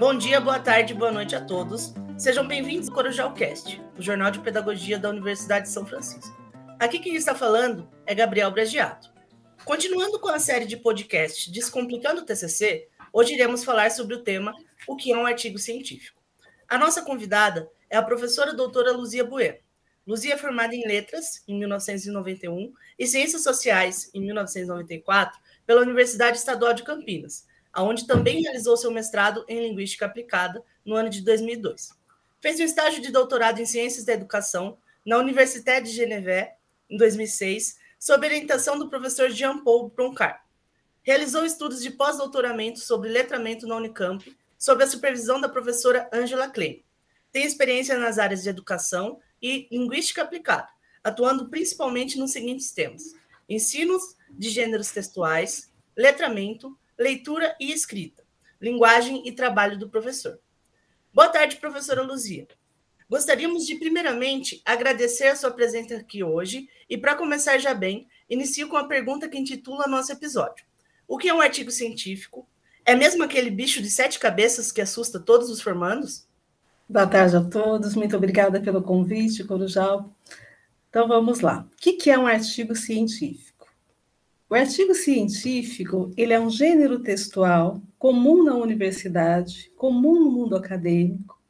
Bom dia, boa tarde, boa noite a todos. Sejam bem-vindos ao Corujalcast, o Jornal de Pedagogia da Universidade de São Francisco. Aqui quem está falando é Gabriel Bragiato. Continuando com a série de podcasts Descomplicando o TCC, hoje iremos falar sobre o tema O que é um artigo científico. A nossa convidada é a professora doutora Luzia Bueno. Luzia é formada em Letras, em 1991, e Ciências Sociais, em 1994, pela Universidade Estadual de Campinas, onde também realizou seu mestrado em Linguística Aplicada no ano de 2002. Fez um estágio de doutorado em Ciências da Educação na Université de Genève, em 2006, sob orientação do professor Jean-Paul Broncar. Realizou estudos de pós-doutoramento sobre letramento na Unicamp, sob a supervisão da professora Angela Klein. Tem experiência nas áreas de educação e linguística aplicada, atuando principalmente nos seguintes temas: ensinos de gêneros textuais, letramento, leitura e escrita, linguagem e trabalho do professor. Boa tarde, professora Luzia. Gostaríamos de, primeiramente, agradecer a sua presença aqui hoje e, para começar já bem, inicio com a pergunta que intitula nosso episódio. O que é um artigo científico? É mesmo aquele bicho de sete cabeças que assusta todos os formandos? Boa tarde a todos, muito obrigada pelo convite, Corujal. Então vamos lá. O que é um artigo científico? O artigo científico ele é um gênero textual comum na universidade, comum no mundo acadêmico,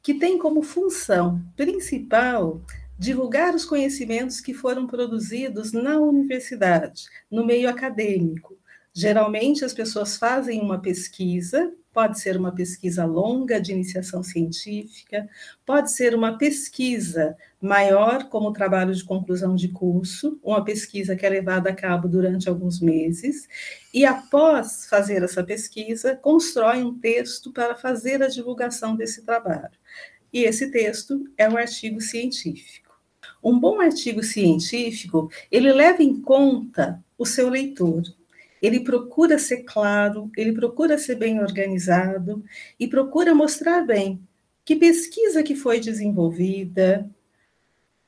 que tem como função principal divulgar os conhecimentos que foram produzidos na universidade, no meio acadêmico. Geralmente as pessoas fazem uma pesquisa pode ser uma pesquisa longa de iniciação científica, pode ser uma pesquisa maior, como trabalho de conclusão de curso, uma pesquisa que é levada a cabo durante alguns meses, e após fazer essa pesquisa, constrói um texto para fazer a divulgação desse trabalho. E esse texto é um artigo científico. Um bom artigo científico, ele leva em conta o seu leitor, ele procura ser claro, ele procura ser bem organizado e procura mostrar bem que pesquisa que foi desenvolvida,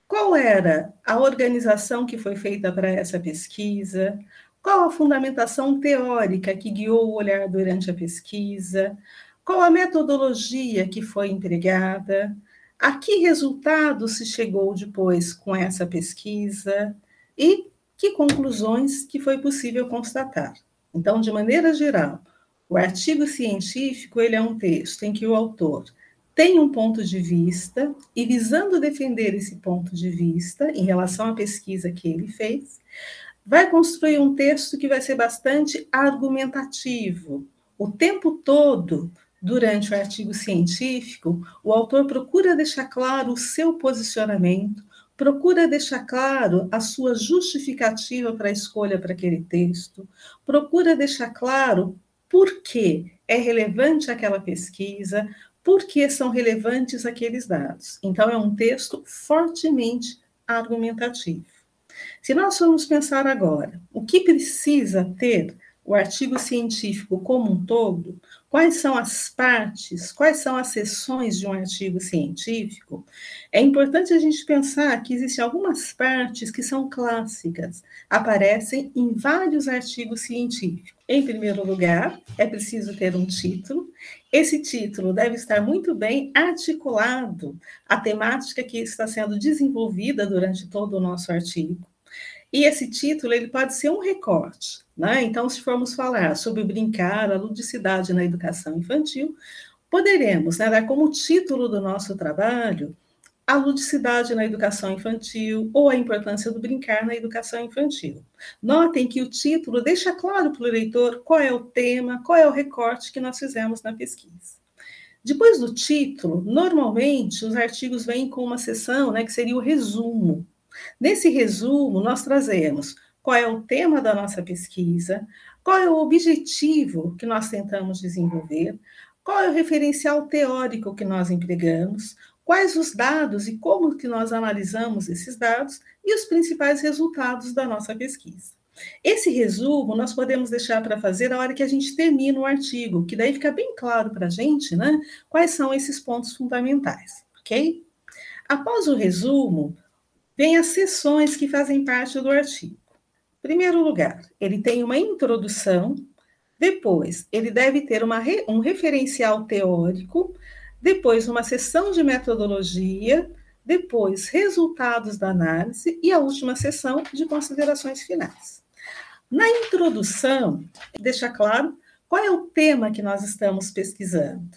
qual era a organização que foi feita para essa pesquisa, qual a fundamentação teórica que guiou o olhar durante a pesquisa, qual a metodologia que foi empregada, a que resultado se chegou depois com essa pesquisa e que conclusões que foi possível constatar. Então, de maneira geral, o artigo científico ele é um texto em que o autor tem um ponto de vista e visando defender esse ponto de vista em relação à pesquisa que ele fez, vai construir um texto que vai ser bastante argumentativo. O tempo todo, durante o artigo científico, o autor procura deixar claro o seu posicionamento, procura deixar claro a sua justificativa para a escolha para aquele texto, procura deixar claro por que é relevante aquela pesquisa, por que são relevantes aqueles dados. Então, é um texto fortemente argumentativo. Se nós formos pensar agora, o que precisa ter o artigo científico como um todo, quais são as partes, quais são as seções de um artigo científico, é importante a gente pensar que existem algumas partes que são clássicas, aparecem em vários artigos científicos. Em primeiro lugar, é preciso ter um título. Esse título deve estar muito bem articulado à temática que está sendo desenvolvida durante todo o nosso artigo. E esse título ele pode ser um recorte. Né? Então, se formos falar sobre brincar, a ludicidade na educação infantil, poderemos né, dar como título do nosso trabalho a ludicidade na educação infantil ou a importância do brincar na educação infantil. Notem que o título deixa claro para o leitor qual é o tema, qual é o recorte que nós fizemos na pesquisa. Depois do título, normalmente os artigos vêm com uma seção né, que seria o resumo. Nesse resumo, nós trazemos qual é o tema da nossa pesquisa, qual é o objetivo que nós tentamos desenvolver, qual é o referencial teórico que nós empregamos, quais os dados e como que nós analisamos esses dados e os principais resultados da nossa pesquisa. Esse resumo nós podemos deixar para fazer na hora que a gente termina o artigo, que daí fica bem claro para a gente né, quais são esses pontos fundamentais, ok? Após o resumo, vem as sessões que fazem parte do artigo. Em primeiro lugar, ele tem uma introdução, Depois, ele deve ter uma, um referencial teórico, depois, uma sessão de metodologia, depois, resultados da análise e a última sessão de considerações finais. Na introdução, deixa claro qual é o tema que nós estamos pesquisando.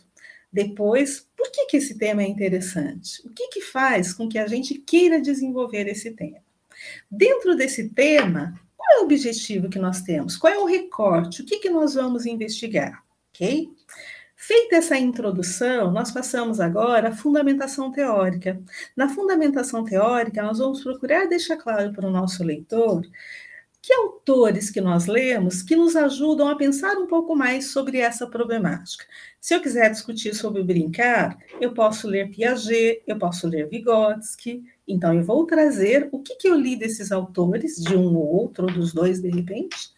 Depois, por que, que esse tema é interessante? O que, que faz com que a gente queira desenvolver esse tema? Dentro desse tema, qual é o objetivo que nós temos? Qual é o recorte? O que, que nós vamos investigar? Ok? Feita essa introdução, nós passamos agora à fundamentação teórica. Na fundamentação teórica, nós vamos procurar deixar claro para o nosso leitor que autores que nós lemos que nos ajudam a pensar um pouco mais sobre essa problemática. Se eu quiser discutir sobre brincar, eu posso ler Piaget, eu posso ler Vygotsky, então eu vou trazer o que, que eu li desses autores, de um ou outro, ou dos dois de repente,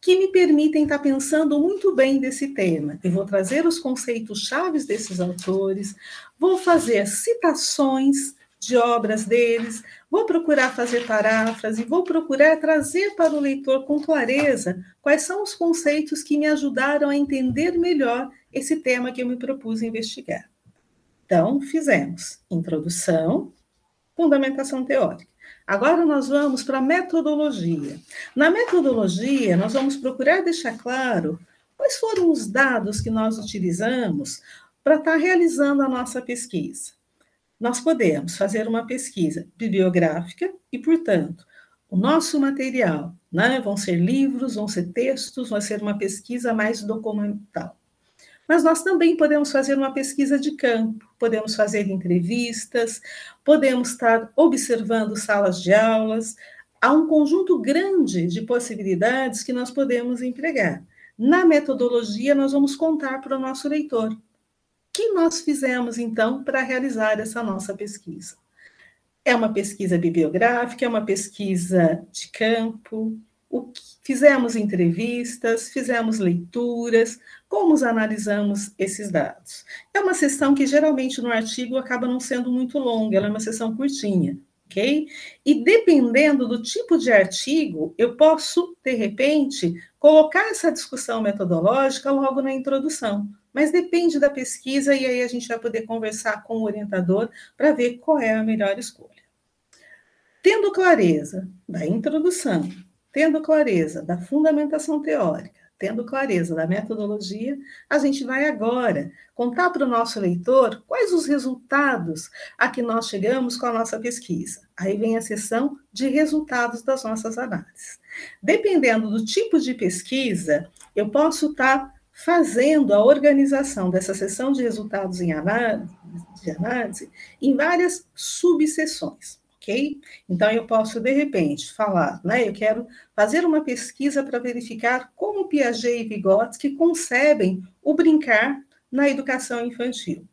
que me permitem estar pensando muito bem desse tema. Eu vou trazer os conceitos chaves desses autores, vou fazer citações de obras deles, vou procurar fazer paráfrase, vou procurar trazer para o leitor com clareza quais são os conceitos que me ajudaram a entender melhor esse tema que eu me propus investigar. Então, fizemos introdução, fundamentação teórica. Agora nós vamos para a metodologia. Na metodologia, nós vamos procurar deixar claro quais foram os dados que nós utilizamos para estar realizando a nossa pesquisa nós podemos fazer uma pesquisa bibliográfica e, portanto, o nosso material, né, vão ser livros, vão ser textos, vai ser uma pesquisa mais documental. Mas nós também podemos fazer uma pesquisa de campo, podemos fazer entrevistas, podemos estar observando salas de aulas. Há um conjunto grande de possibilidades que nós podemos empregar. Na metodologia, nós vamos contar para o nosso leitor que nós fizemos, então, para realizar essa nossa pesquisa? É uma pesquisa bibliográfica, é uma pesquisa de campo, que, fizemos entrevistas, fizemos leituras, como analisamos esses dados. É uma sessão que geralmente no artigo acaba não sendo muito longa, ela é uma sessão curtinha, ok? E dependendo do tipo de artigo, eu posso, de repente, colocar essa discussão metodológica logo na introdução, mas depende da pesquisa e aí a gente vai poder conversar com o orientador para ver qual é a melhor escolha. Tendo clareza da introdução, tendo clareza da fundamentação teórica, tendo clareza da metodologia, a gente vai agora contar para o nosso leitor quais os resultados a que nós chegamos com a nossa pesquisa. Aí vem a sessão de resultados das nossas análises. Dependendo do tipo de pesquisa, eu posso estar fazendo a organização dessa sessão de resultados em análise, de análise em várias subseções, Então, eu posso, de repente, falar, né? Eu quero fazer uma pesquisa para verificar como Piaget e Vygotsky concebem o brincar na educação infantil.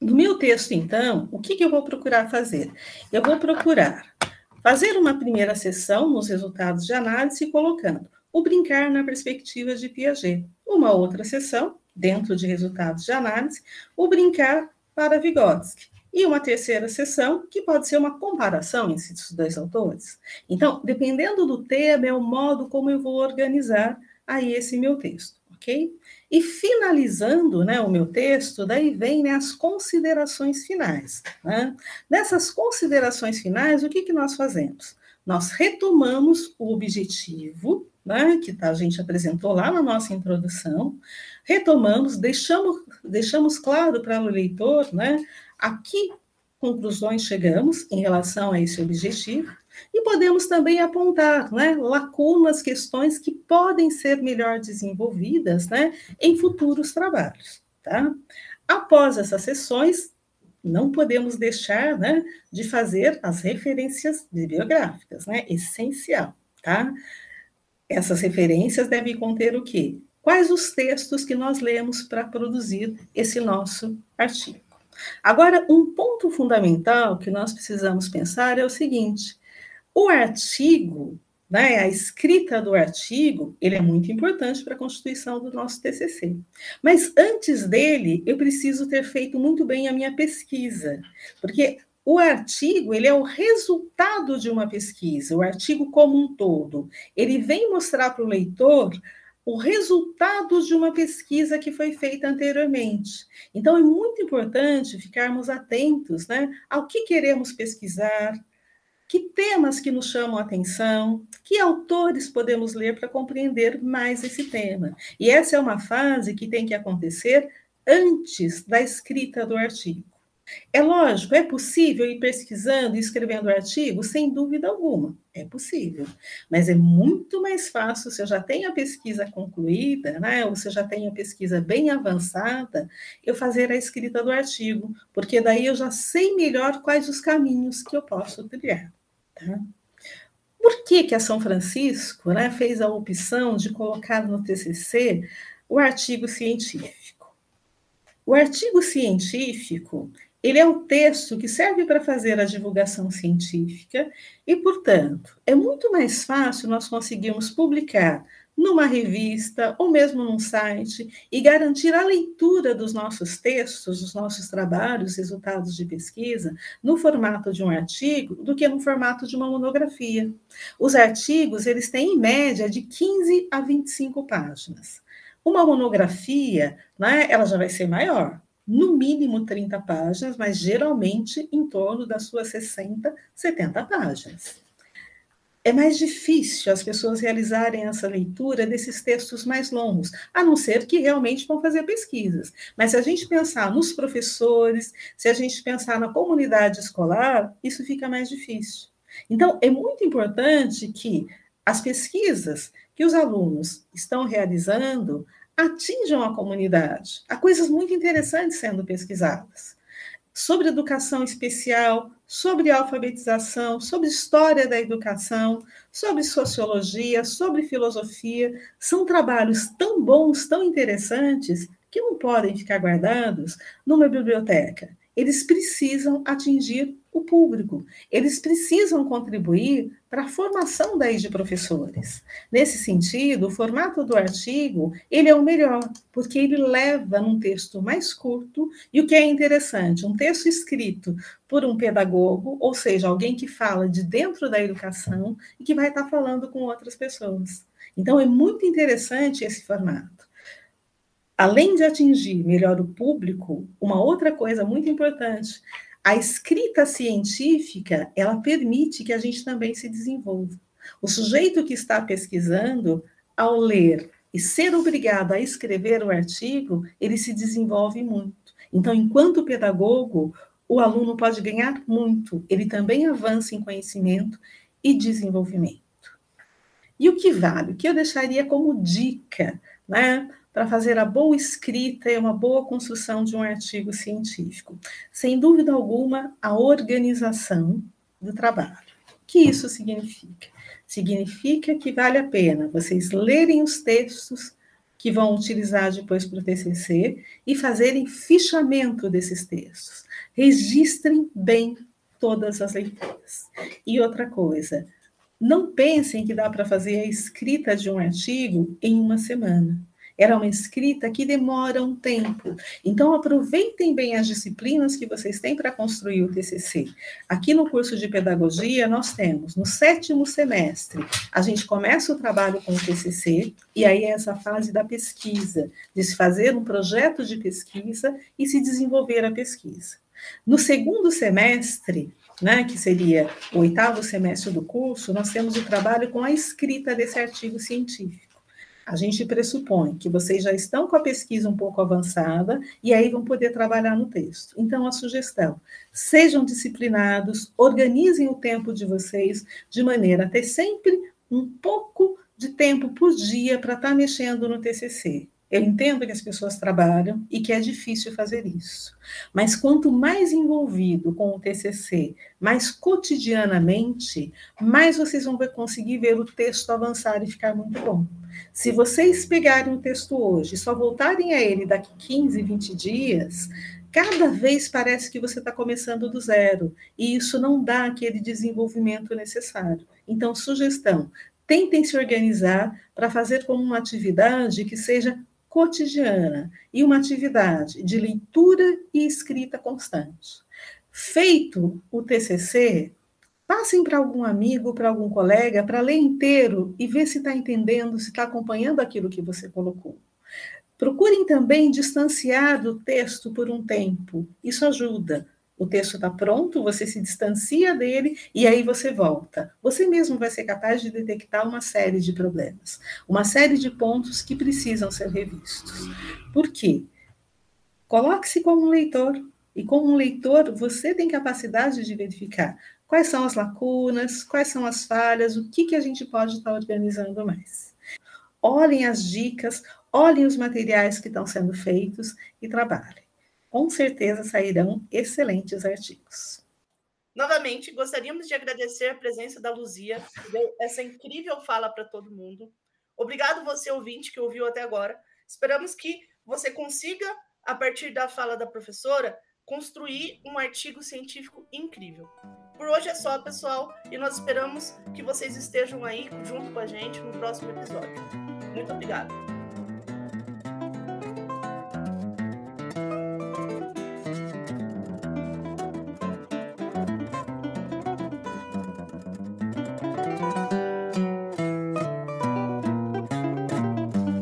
No meu texto, então, o que, que eu vou procurar fazer? Eu vou procurar fazer uma primeira sessão nos resultados de análise, colocando o brincar na perspectiva de Piaget. Uma outra sessão, dentro de resultados de análise, o brincar para Vygotsky. E uma terceira sessão, que pode ser uma comparação entre esses dois autores. Então, dependendo do tema, é o modo como eu vou organizar aí esse meu texto, ok? E finalizando né, o meu texto, daí vem né, as considerações finais. Né? Nessas considerações finais, o que, que nós fazemos? Nós retomamos o objetivo né, que a gente apresentou lá na nossa introdução, retomamos, deixamos, deixamos claro para o leitor né, a que conclusões chegamos em relação a esse objetivo, e podemos também apontar né, lacunas, questões que podem ser melhor desenvolvidas né, em futuros trabalhos. Tá? Após essas sessões, não podemos deixar né, de fazer as referências bibliográficas, né? Essencial, tá? Essas referências devem conter o quê? Quais os textos que nós lemos para produzir esse nosso artigo. Agora, um ponto fundamental que nós precisamos pensar é o seguinte: o artigo, né, a escrita do artigo, ele é muito importante para a constituição do nosso TCC. Mas antes dele, eu preciso ter feito muito bem a minha pesquisa, porque o artigo, ele é o resultado de uma pesquisa, o artigo como um todo. Ele vem mostrar para o leitor o resultado de uma pesquisa que foi feita anteriormente. Então, é muito importante ficarmos atentos né, ao que queremos pesquisar, que temas que nos chamam a atenção, que autores podemos ler para compreender mais esse tema. E essa é uma fase que tem que acontecer antes da escrita do artigo. É lógico, é possível ir pesquisando e escrevendo artigo? Sem dúvida alguma, é possível. Mas é muito mais fácil se eu já tenho a pesquisa concluída, né, ou se eu já tenho a pesquisa bem avançada, eu fazer a escrita do artigo, porque daí eu já sei melhor quais os caminhos que eu posso trilhar. Tá? Por que, que a São Francisco né, fez a opção de colocar no TCC o artigo científico? O artigo científico ele é o texto que serve para fazer a divulgação científica e, portanto, é muito mais fácil nós conseguirmos publicar numa revista ou mesmo num site e garantir a leitura dos nossos textos, dos nossos trabalhos, resultados de pesquisa, no formato de um artigo, do que no formato de uma monografia. Os artigos, eles têm em média de 15 a 25 páginas. Uma monografia, né, ela já vai ser maior, no mínimo 30 páginas, mas geralmente em torno das suas 60, 70 páginas. É mais difícil as pessoas realizarem essa leitura desses textos mais longos, a não ser que realmente vão fazer pesquisas. Mas se a gente pensar nos professores, se a gente pensar na comunidade escolar, isso fica mais difícil. Então, é muito importante que as pesquisas que os alunos estão realizando atinjam a comunidade. Há coisas muito interessantes sendo pesquisadas sobre educação especial, sobre alfabetização, sobre história da educação, sobre sociologia, sobre filosofia. São trabalhos tão bons, tão interessantes, que não podem ficar guardados numa biblioteca. Eles precisam atingir o público. Eles precisam contribuir para a formação daí de professores. Nesse sentido, o formato do artigo, ele é o melhor, porque ele leva num texto mais curto, e o que é interessante, um texto escrito por um pedagogo, ou seja, alguém que fala de dentro da educação e que vai estar falando com outras pessoas. Então, é muito interessante esse formato. Além de atingir melhor o público, uma outra coisa muito importante a escrita científica, ela permite que a gente também se desenvolva. O sujeito que está pesquisando, ao ler e ser obrigado a escrever o artigo, ele se desenvolve muito. Então, enquanto pedagogo, o aluno pode ganhar muito, ele também avança em conhecimento e desenvolvimento. E o que vale? O que eu deixaria como dica, né? Para fazer a boa escrita e uma boa construção de um artigo científico. Sem dúvida alguma, a organização do trabalho. O que isso significa? Significa que vale a pena vocês lerem os textos que vão utilizar depois para o TCC e fazerem fichamento desses textos. Registrem bem todas as leituras. E outra coisa, não pensem que dá para fazer a escrita de um artigo em uma semana. Era uma escrita que demora um tempo. Então, aproveitem bem as disciplinas que vocês têm para construir o TCC. Aqui no curso de pedagogia, nós temos, no sétimo semestre, a gente começa o trabalho com o TCC, e aí é essa fase da pesquisa, de se fazer um projeto de pesquisa e se desenvolver a pesquisa. No segundo semestre, né, que seria o oitavo semestre do curso, nós temos o trabalho com a escrita desse artigo científico a gente pressupõe que vocês já estão com a pesquisa um pouco avançada e aí vão poder trabalhar no texto. Então, a sugestão: sejam disciplinados, organizem o tempo de vocês de maneira a ter sempre um pouco de tempo por dia para estar tá mexendo no TCC. Eu entendo que as pessoas trabalham e que é difícil fazer isso. Mas quanto mais envolvido com o TCC, mais cotidianamente, mais vocês vão conseguir ver o texto avançar e ficar muito bom. Se vocês pegarem o texto hoje e só voltarem a ele daqui 15, 20 dias, cada vez parece que você está começando do zero. E isso não dá aquele desenvolvimento necessário. Então, sugestão: tentem se organizar para fazer como uma atividade que seja cotidiana e uma atividade de leitura e escrita constante. Feito o TCC, Passem para algum amigo, para algum colega, para ler inteiro e ver se está entendendo, se está acompanhando aquilo que você colocou. Procurem também distanciar do texto por um tempo. Isso ajuda. O texto está pronto, você se distancia dele e aí você volta. Você mesmo vai ser capaz de detectar uma série de problemas, uma série de pontos que precisam ser revistos. Por quê? Coloque-se como um leitor. E como um leitor, você tem capacidade de verificar quais são as lacunas, quais são as falhas, o que, que a gente pode estar organizando mais. Olhem as dicas, olhem os materiais que estão sendo feitos e trabalhem com certeza sairão excelentes artigos. Novamente, gostaríamos de agradecer a presença da Luzia, que deu essa incrível fala para todo mundo. Obrigado você, ouvinte, que ouviu até agora. Esperamos que você consiga, a partir da fala da professora, construir um artigo científico incrível. Por hoje é só, pessoal, e nós esperamos que vocês estejam aí junto com a gente no próximo episódio. Muito obrigada!